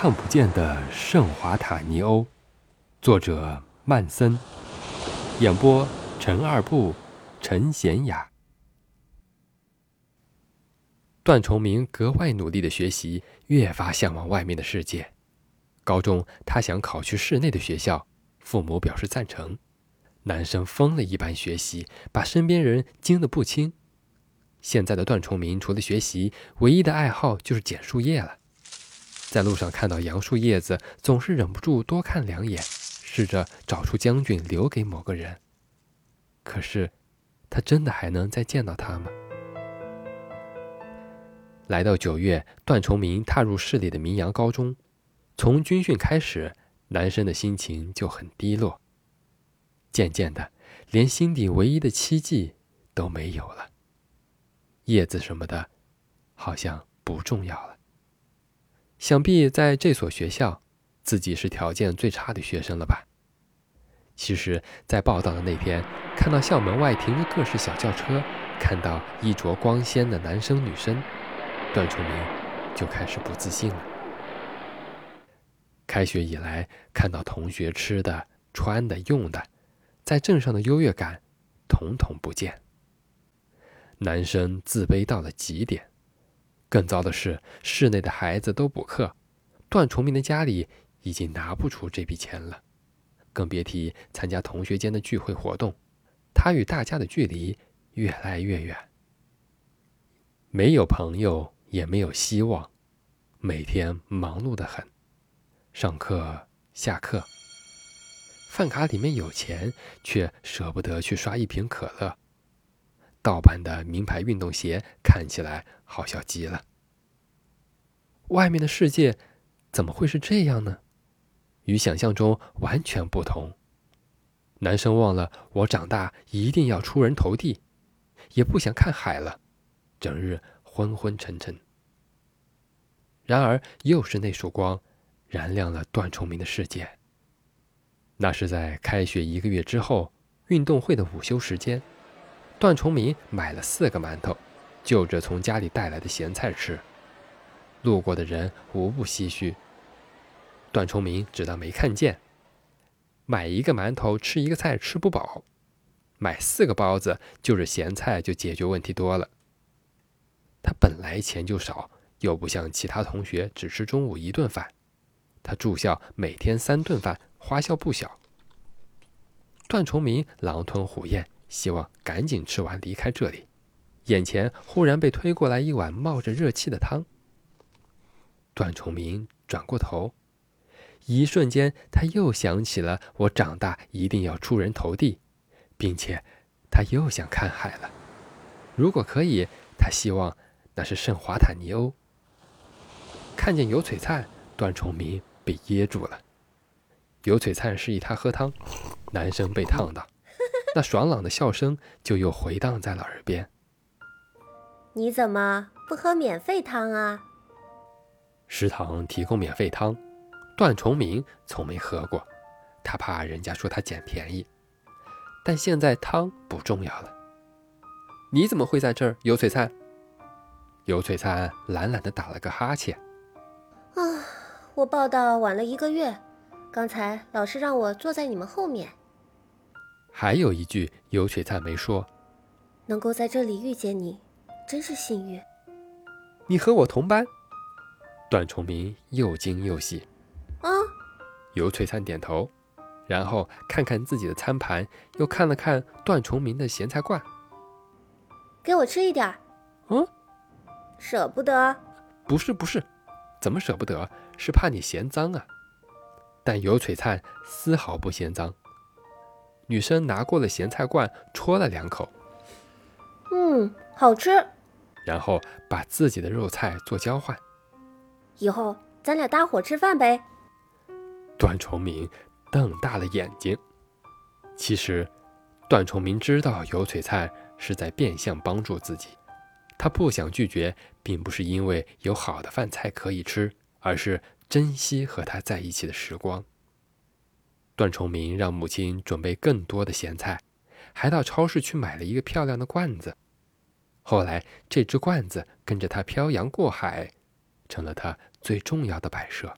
看不见的圣华塔尼欧，作者曼森，演播陈二步、陈贤雅。段崇明格外努力的学习，越发向往外面的世界。高中他想考去市内的学校，父母表示赞成。男生疯了一般学习，把身边人惊得不轻。现在的段崇明除了学习，唯一的爱好就是捡树叶了。在路上看到杨树叶子，总是忍不住多看两眼，试着找出将军留给某个人。可是，他真的还能再见到他吗？来到九月，段崇明踏入市里的明阳高中。从军训开始，男生的心情就很低落。渐渐的，连心底唯一的期冀都没有了。叶子什么的，好像不重要了。想必在这所学校，自己是条件最差的学生了吧？其实，在报道的那天，看到校门外停着各式小轿车，看到衣着光鲜的男生女生，段崇明就开始不自信了。开学以来，看到同学吃的、穿的、用的，在镇上的优越感，统统不见。男生自卑到了极点。更糟的是，市内的孩子都补课，段崇明的家里已经拿不出这笔钱了，更别提参加同学间的聚会活动。他与大家的距离越来越远，没有朋友，也没有希望，每天忙碌的很。上课、下课，饭卡里面有钱，却舍不得去刷一瓶可乐。盗版的名牌运动鞋看起来好笑极了。外面的世界怎么会是这样呢？与想象中完全不同。男生忘了我长大一定要出人头地，也不想看海了，整日昏昏沉沉。然而，又是那束光，燃亮了段崇明的世界。那是在开学一个月之后，运动会的午休时间。段崇明买了四个馒头，就着从家里带来的咸菜吃。路过的人无不唏嘘。段崇明只当没看见。买一个馒头吃一个菜吃不饱，买四个包子就着咸菜就解决问题多了。他本来钱就少，又不像其他同学只吃中午一顿饭，他住校每天三顿饭，花销不小。段崇明狼吞虎咽。希望赶紧吃完离开这里，眼前忽然被推过来一碗冒着热气的汤。段崇明转过头，一瞬间他又想起了我长大一定要出人头地，并且他又想看海了。如果可以，他希望那是圣华坦尼欧。看见油璀璨，段崇明被噎住了。油璀璨示意他喝汤，男生被烫到。那爽朗的笑声就又回荡在了耳边。你怎么不喝免费汤啊？食堂提供免费汤，段崇明从没喝过，他怕人家说他捡便宜。但现在汤不重要了。你怎么会在这儿？尤璀璨。尤璀璨懒懒的打了个哈欠。啊，我报道晚了一个月，刚才老师让我坐在你们后面。还有一句，尤璀璨没说：“能够在这里遇见你，真是幸运。”你和我同班。段崇明又惊又喜。啊！尤璀璨点头，然后看看自己的餐盘，又看了看段崇明的咸菜罐。给我吃一点。嗯？舍不得？不是不是，怎么舍不得？是怕你嫌脏啊。但尤璀璨丝毫不嫌脏。女生拿过了咸菜罐，戳了两口，嗯，好吃。然后把自己的肉菜做交换。以后咱俩搭伙吃饭呗。段崇明瞪大了眼睛。其实，段崇明知道油璀璨是在变相帮助自己。他不想拒绝，并不是因为有好的饭菜可以吃，而是珍惜和他在一起的时光。段崇明让母亲准备更多的咸菜，还到超市去买了一个漂亮的罐子。后来，这只罐子跟着他漂洋过海，成了他最重要的摆设。